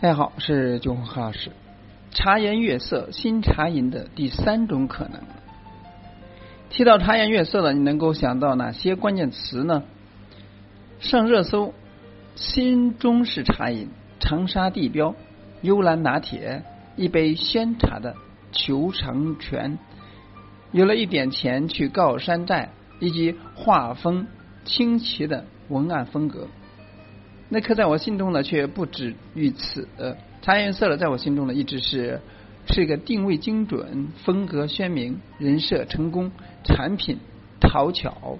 大家好，我是九红何老师。茶颜悦色，新茶饮的第三种可能。提到茶颜悦色了，你能够想到哪些关键词呢？上热搜，新中式茶饮，长沙地标，幽兰拿铁，一杯鲜茶的求成全，有了一点钱去告山寨，以及画风清奇的文案风格。那刻在我心中的却不止于此。茶颜悦色呢，在我心中呢，一直是是一个定位精准、风格鲜明、人设成功、产品讨巧、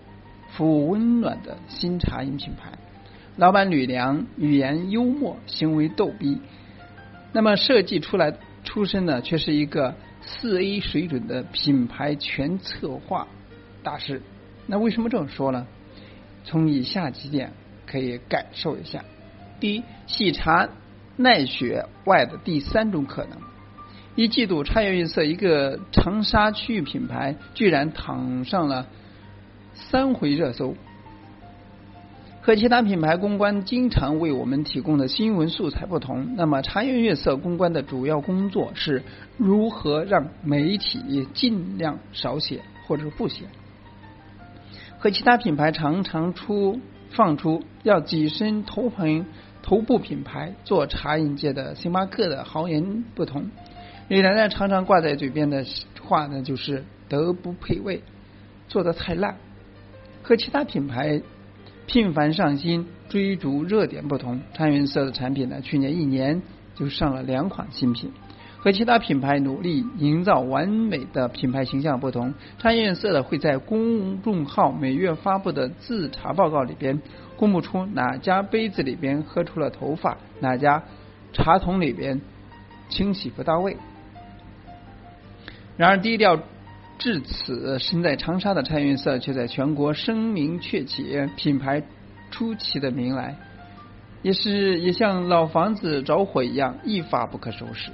服务温暖的新茶饮品牌。老板吕梁语言幽默，行为逗逼。那么设计出来出身呢，却是一个四 A 水准的品牌全策划大师。那为什么这么说呢？从以下几点可以感受一下。第一，喜茶。耐雪外的第三种可能，一季度茶颜悦色一个长沙区域品牌居然躺上了三回热搜。和其他品牌公关经常为我们提供的新闻素材不同，那么茶颜悦色公关的主要工作是如何让媒体尽量少写或者不写。和其他品牌常常出放出要跻身头盆。头部品牌做茶饮界的星巴克的豪言不同，李楠楠常常挂在嘴边的话呢，就是德不配位，做的太烂。和其他品牌频繁上新、追逐热点不同，茶颜色的产品呢，去年一年就上了两款新品。和其他品牌努力营造完美的品牌形象不同，茶颜色的会在公众号每月发布的自查报告里边公布出哪家杯子里边喝出了头发，哪家茶桶里边清洗不到位。然而低调至此，身在长沙的茶颜色却在全国声名鹊起，品牌出奇的名来，也是也像老房子着火一样，一发不可收拾。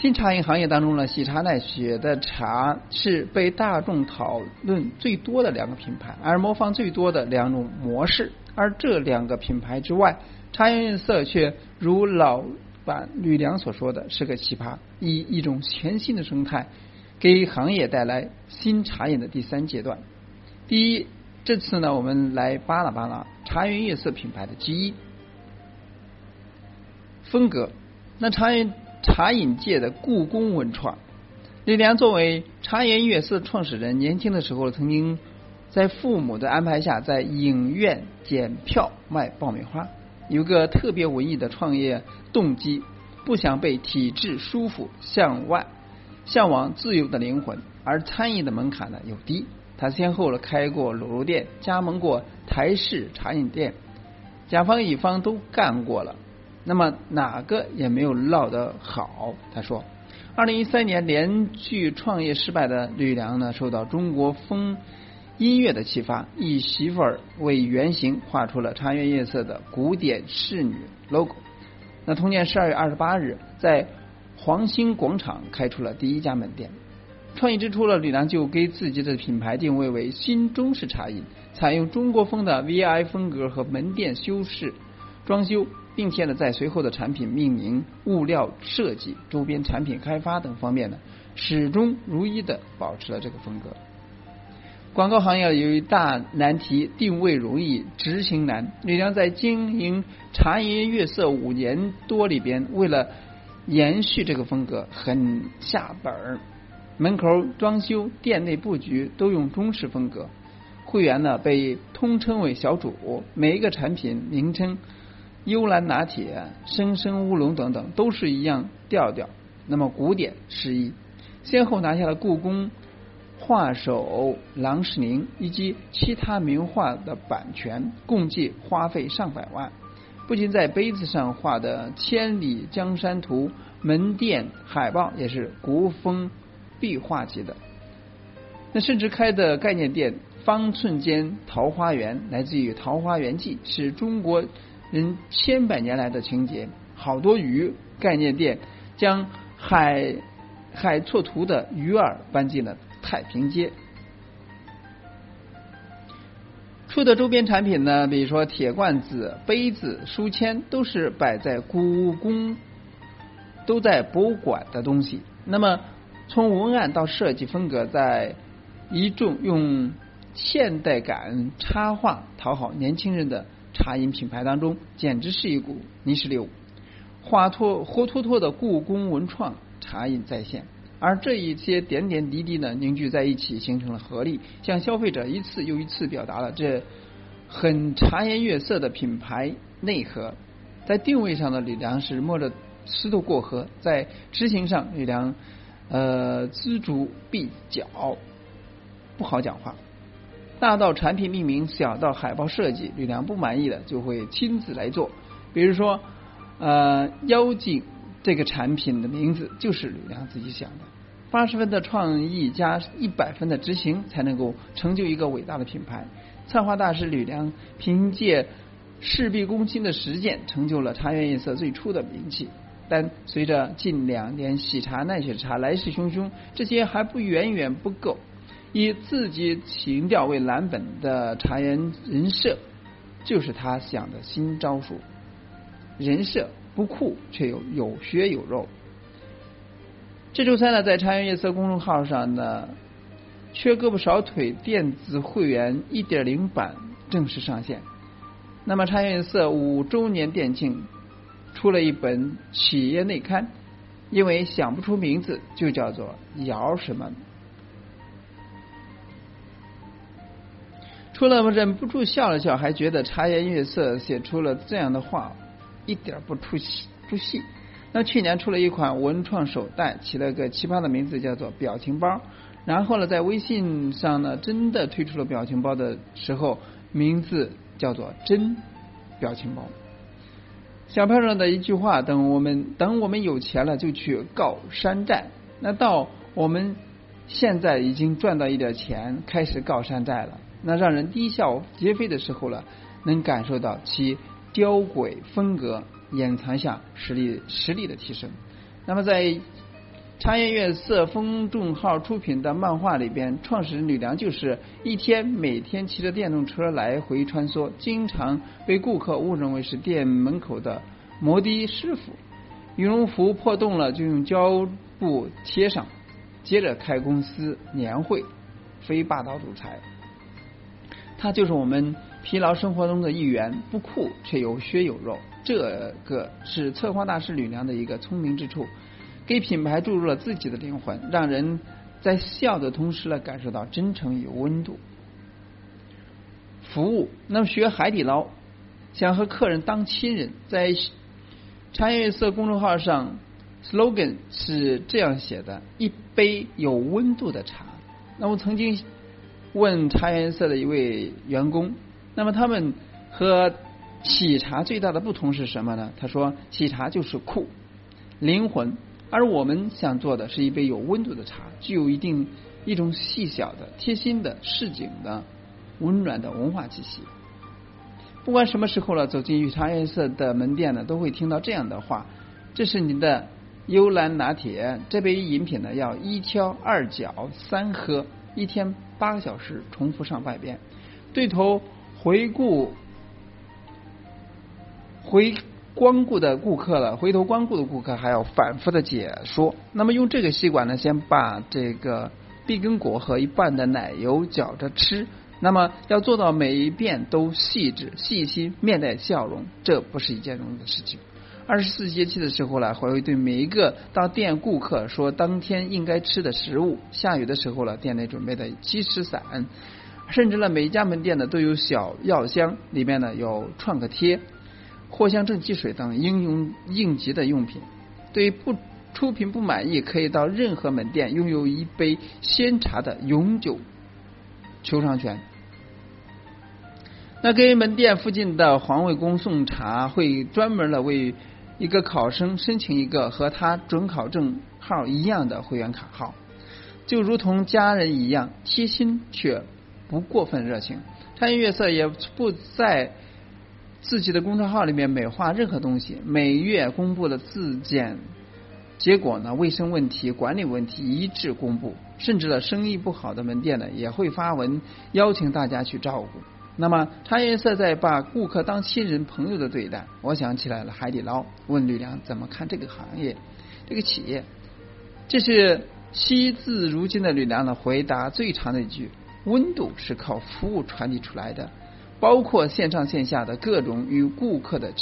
新茶饮行业当中呢，喜茶奈雪的茶是被大众讨论最多的两个品牌，而模仿最多的两种模式。而这两个品牌之外，茶颜悦色却如老板吕梁所说的是个奇葩，以一种全新的生态给行业带来新茶饮的第三阶段。第一，这次呢，我们来扒拉扒拉茶颜悦色品牌的基因风格。那茶颜。茶饮界的故宫文创，李良作为茶颜悦色创始人，年轻的时候曾经在父母的安排下，在影院检票卖爆米花，有个特别文艺的创业动机，不想被体制束缚，向外向往自由的灵魂。而餐饮的门槛呢又低，他先后了开过卤肉店，加盟过台式茶饮店，甲方乙方都干过了。那么哪个也没有落得好。他说，二零一三年连续创业失败的吕梁呢，受到中国风音乐的启发，以媳妇儿为原型画出了茶颜悦色的古典仕女 logo。那同年十二月二十八日，在黄兴广场开出了第一家门店。创业之初呢，吕梁就给自己的品牌定位为新中式茶饮，采用中国风的 VI 风格和门店修饰装修。并且呢，在随后的产品命名、物料设计、周边产品开发等方面呢，始终如一的保持了这个风格。广告行业有一大难题，定位容易，执行难。李良在经营茶颜悦色五年多里边，为了延续这个风格，很下本儿。门口装修、店内布局都用中式风格，会员呢被通称为小主，每一个产品名称。幽兰拿铁、生生乌龙等等，都是一样调调。那么古典诗意，先后拿下了故宫画手郎世宁以及其他名画的版权，共计花费上百万。不仅在杯子上画的千里江山图，门店海报也是国风壁画级的。那甚至开的概念店“方寸间桃花源”，来自于《桃花源记》，是中国。人千百年来的情节，好多鱼概念店将海海错图的鱼饵搬进了太平街。出的周边产品呢，比如说铁罐子、杯子、书签，都是摆在故宫、都在博物馆的东西。那么从文案到设计风格，在一众用现代感插画讨好年轻人的茶饮品牌当中，简直是一股泥石流。活脱活脱脱的故宫文创茶饮再现，而这一些点点滴滴呢凝聚在一起，形成了合力，向消费者一次又一次表达了这很茶颜悦色的品牌内核。在定位上的吕梁是摸着石头过河，在执行上吕梁呃锱铢必较，不好讲话。大到产品命名，小到海报设计，吕梁不满意的就会亲自来做，比如说。呃，妖精这个产品的名字就是吕梁自己想的。八十分的创意加一百分的执行，才能够成就一个伟大的品牌。策划大师吕梁凭借事必躬亲的实践，成就了茶园夜色最初的名气。但随着近两年喜茶奈雪茶来势汹汹，这些还不远远不够。以自己情调为蓝本的茶颜人设，就是他想的新招数。人设不酷，却又有血有肉。这周三呢，在茶颜悦色公众号上呢，缺胳膊少腿电子会员一点零版正式上线。那么，茶颜悦色五周年店庆出了一本企业内刊，因为想不出名字，就叫做姚什么。除了忍不住笑了笑，还觉得茶颜悦色写出了这样的话。一点不出戏，出戏。那去年出了一款文创手袋，起了个奇葩的名字，叫做表情包。然后呢，在微信上呢，真的推出了表情包的时候，名字叫做真表情包。小票上的一句话：等我们等我们有钱了，就去告山寨。那到我们现在已经赚到一点钱，开始告山寨了。那让人啼笑皆非的时候了，能感受到其。雕诡风格掩藏下实力实力的提升。那么在茶颜悦色公众号出品的漫画里边，创始人吕梁就是一天每天骑着电动车来回穿梭，经常被顾客误认为是店门口的摩的师傅。羽绒服破洞了就用胶布贴上，接着开公司年会，非霸道总裁。他就是我们。疲劳生活中的一员，不酷却有血有肉，这个是策划大师吕梁的一个聪明之处，给品牌注入了自己的灵魂，让人在笑的同时呢，感受到真诚与温度。服务，那么学海底捞，想和客人当亲人，在茶颜悦色公众号上，slogan 是这样写的：一杯有温度的茶。那我曾经问茶颜色的一位员工。那么他们和喜茶最大的不同是什么呢？他说，喜茶就是酷灵魂，而我们想做的是一杯有温度的茶，具有一定一种细小的、贴心的、市井的、温暖的文化气息。不管什么时候了，走进御茶颜色的门店呢，都会听到这样的话：这是您的幽兰拿铁，这杯饮品呢要一挑二搅三喝，一天八个小时，重复上百遍，对头。回顾回光顾的顾客了，回头光顾的顾客还要反复的解说。那么用这个吸管呢，先把这个碧根果和一半的奶油搅着吃。那么要做到每一遍都细致、细心、面带笑容，这不是一件容易的事情。二十四节气的时候呢，还会对每一个到店顾客说当天应该吃的食物。下雨的时候了，店内准备的积食伞。甚至呢，每一家门店呢都有小药箱，里面呢有创可贴、藿香正气水等应用应急的用品。对于不出品不满意，可以到任何门店拥有一杯鲜茶的永久求偿权。那给门店附近的环卫工送茶，会专门的为一个考生申请一个和他准考证号一样的会员卡号，就如同家人一样贴心却。不过分热情，茶颜悦色也不在自己的公众号里面美化任何东西。每月公布的自检结果呢，卫生问题、管理问题一致公布，甚至呢，生意不好的门店呢，也会发文邀请大家去照顾。那么茶颜悦色在把顾客当亲人朋友的对待，我想起来了海底捞。问吕梁怎么看这个行业，这个企业？这是惜字如金的吕梁的回答最长的一句：温度是靠服务传递出来的，包括线上线下的各种与顾客的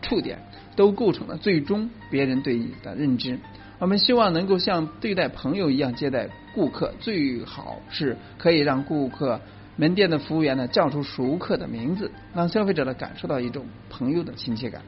触点，都构成了最终别人对你的认知。我们希望能够像对待朋友一样接待顾客，最好是可以让顾客门店的服务员呢叫出熟客的名字，让消费者呢感受到一种朋友的亲切感。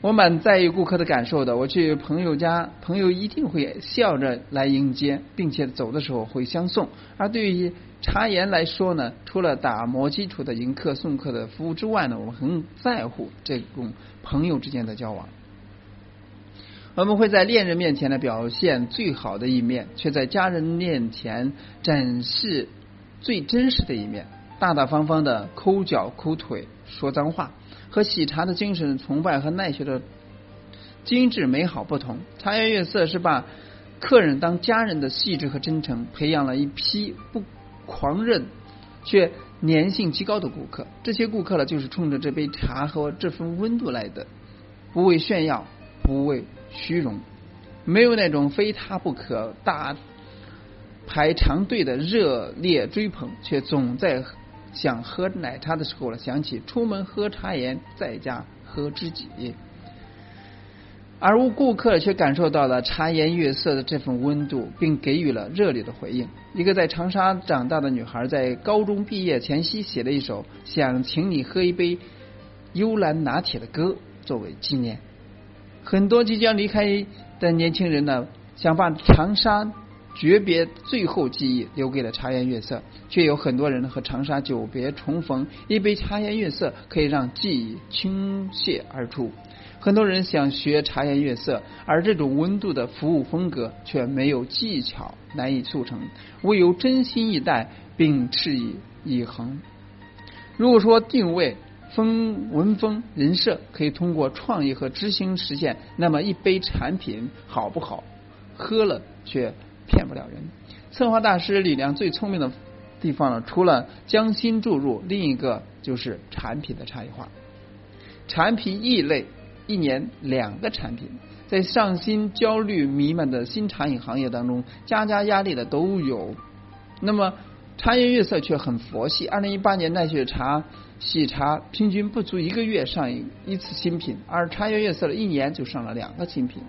我蛮在意顾客的感受的，我去朋友家，朋友一定会笑着来迎接，并且走的时候会相送。而对于茶颜来说呢，除了打磨基础的迎客送客的服务之外呢，我们很在乎这种朋友之间的交往。我们会在恋人面前呢表现最好的一面，却在家人面前展示最真实的一面，大大方方的抠脚抠腿说脏话，和喜茶的精神崇拜和奈雪的精致美好不同。茶颜悦色是把客人当家人的细致和真诚，培养了一批不狂热却粘性极高的顾客。这些顾客呢，就是冲着这杯茶和这份温度来的，不为炫耀，不为。虚荣，没有那种非他不可大排长队的热烈追捧，却总在想喝奶茶的时候了，想起出门喝茶颜，在家喝知己。而无顾客却感受到了茶颜悦色的这份温度，并给予了热烈的回应。一个在长沙长大的女孩，在高中毕业前夕写了一首《想请你喝一杯幽兰拿铁》的歌，作为纪念。很多即将离开的年轻人呢，想把长沙诀别最后记忆留给了茶颜悦色，却有很多人和长沙久别重逢，一杯茶颜悦色可以让记忆倾泻而出。很多人想学茶颜悦色，而这种温度的服务风格却没有技巧，难以促成，唯有真心以待，并持以以恒。如果说定位。风文风人设可以通过创意和执行实现，那么一杯产品好不好，喝了却骗不了人。策划大师李良最聪明的地方呢，除了将心注入，另一个就是产品的差异化。产品异类，一年两个产品，在上新焦虑弥漫的新茶饮行业当中，家家压力的都有。那么茶颜悦色却很佛系。二零一八年奈雪茶。喜茶平均不足一个月上一一次新品，而茶颜悦色的一年就上了两个新品。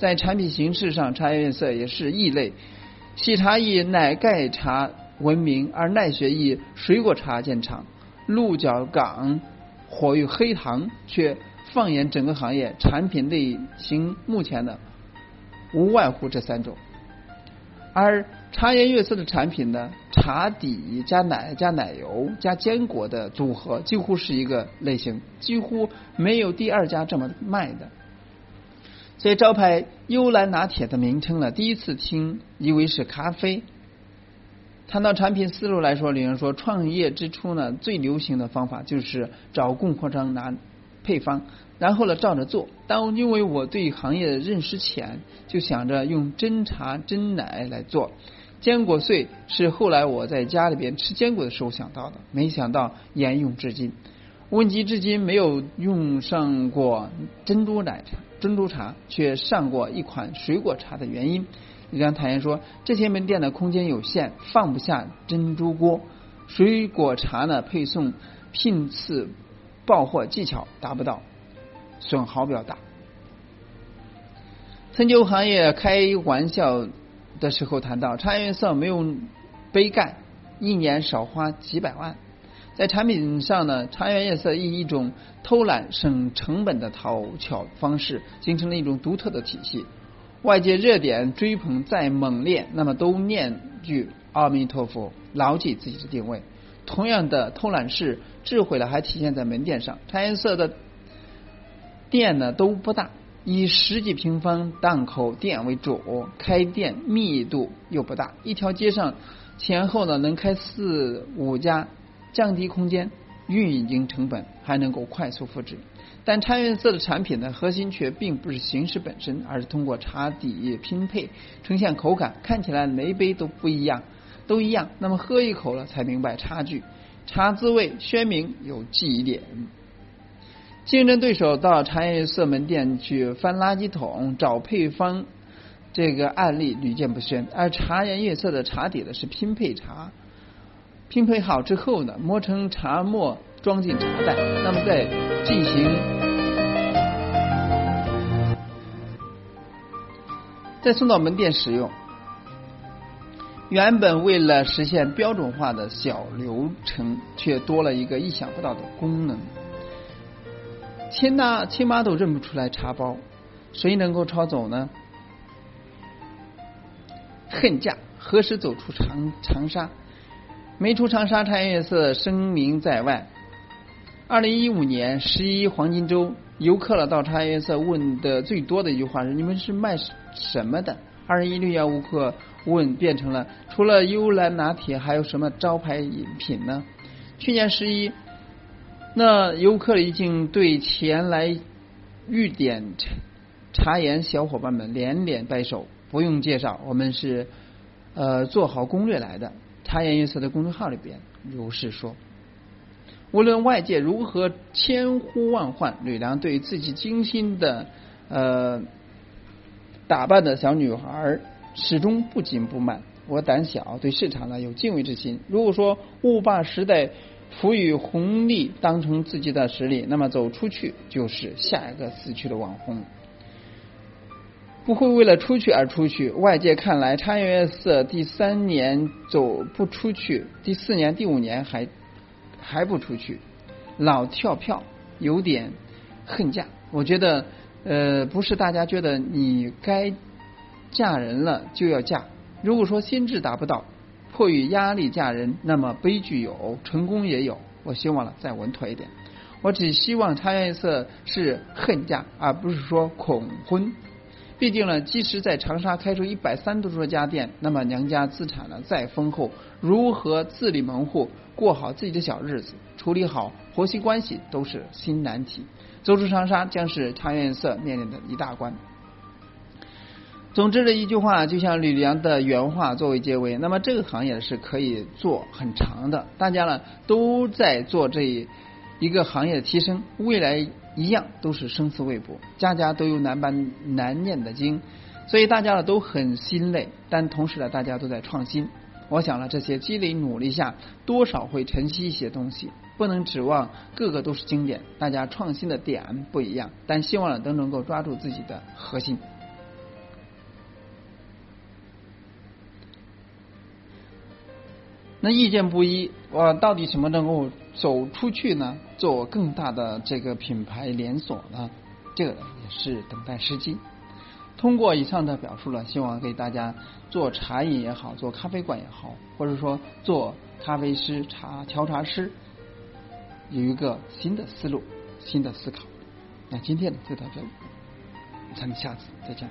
在产品形式上，茶颜悦色也是异类。喜茶以奶盖茶闻名，而奈雪以水果茶见长。鹿角港火于黑糖，却放眼整个行业，产品类型目前的无外乎这三种。而茶颜悦色的产品呢，茶底加奶加奶油加坚果的组合，几乎是一个类型，几乎没有第二家这么卖的。所以招牌幽兰拿铁的名称呢，第一次听以为是咖啡。谈到产品思路来说，李人说，创业之初呢，最流行的方法就是找供货商拿配方。然后呢，照着做。但因为我对行业的认识浅，就想着用真茶真奶来做。坚果碎是后来我在家里边吃坚果的时候想到的，没想到沿用至今。问及至今没有用上过珍珠奶茶、珍珠茶，却上过一款水果茶的原因。李良坦言说，这些门店的空间有限，放不下珍珠锅。水果茶呢，配送聘次报货技巧达不到。损耗比较大。陈酒行业开玩笑的时候谈到，茶颜悦色没有杯盖，一年少花几百万。在产品上呢，茶颜悦色以一种偷懒省成本的讨巧方式，形成了一种独特的体系。外界热点追捧再猛烈，那么都念句阿弥陀佛，牢记自己的定位。同样的偷懒式智慧呢，还体现在门店上。茶颜色的。店呢都不大，以十几平方档口店为主，开店密度又不大，一条街上前后呢能开四五家，降低空间运营成本，还能够快速复制。但茶颜悦色的产品的，核心却并不是形式本身，而是通过茶底拼配呈现口感，看起来每杯都不一样，都一样，那么喝一口了才明白差距。茶滋味鲜明有记忆点。竞争对手到茶颜悦色门店去翻垃圾桶找配方，这个案例屡见不鲜。而茶颜悦色的茶底呢是拼配茶，拼配好之后呢，磨成茶末装进茶袋，那么再进行再送到门店使用。原本为了实现标准化的小流程，却多了一个意想不到的功能。亲妈亲妈都认不出来茶包，谁能够抄走呢？恨嫁何时走出长长沙？没出长沙，茶颜悦色声名在外。二零一五年十一黄金周，游客了到茶颜悦色问的最多的一句话是：“你们是卖什么的？”二零一六年游客问变成了：“除了幽兰拿铁，还有什么招牌饮品呢？”去年十一。那游客已经对前来预点茶茶颜小伙伴们连连摆手，不用介绍，我们是呃做好攻略来的。茶颜悦色的公众号里边如是说。无论外界如何千呼万唤，吕梁对自己精心的呃打扮的小女孩始终不紧不慢。我胆小，对市场呢有敬畏之心。如果说误把时代。赋予红利当成自己的实力，那么走出去就是下一个死去的网红。不会为了出去而出去。外界看来，茶颜悦色第三年走不出去，第四年、第五年还还不出去，老跳票，有点恨嫁。我觉得，呃，不是大家觉得你该嫁人了就要嫁。如果说心智达不到。迫于压力嫁人，那么悲剧有，成功也有。我希望了再稳妥一点。我只希望茶颜悦色是恨嫁，而不是说恐婚。毕竟呢，即使在长沙开出一百三十多家店，那么娘家资产呢再丰厚，如何自立门户，过好自己的小日子，处理好婆媳关系，都是新难题。走出长沙，将是茶颜悦色面临的一大关。总之这一句话，就像吕梁的原话作为结尾。那么这个行业是可以做很长的，大家呢都在做这一个行业的提升，未来一样都是生死未卜，家家都有难办难念的经，所以大家呢都很心累，但同时呢大家都在创新。我想呢这些积累努力下，多少会晨曦一些东西，不能指望个个都是经典，大家创新的点不一样，但希望呢都能够抓住自己的核心。那意见不一，我到底什么能够走出去呢？做更大的这个品牌连锁呢？这个也是等待时机。通过以上的表述呢，希望给大家做茶饮也好，做咖啡馆也好，或者说做咖啡师、茶调茶师，有一个新的思路、新的思考。那今天呢就到这里，咱们下次再见。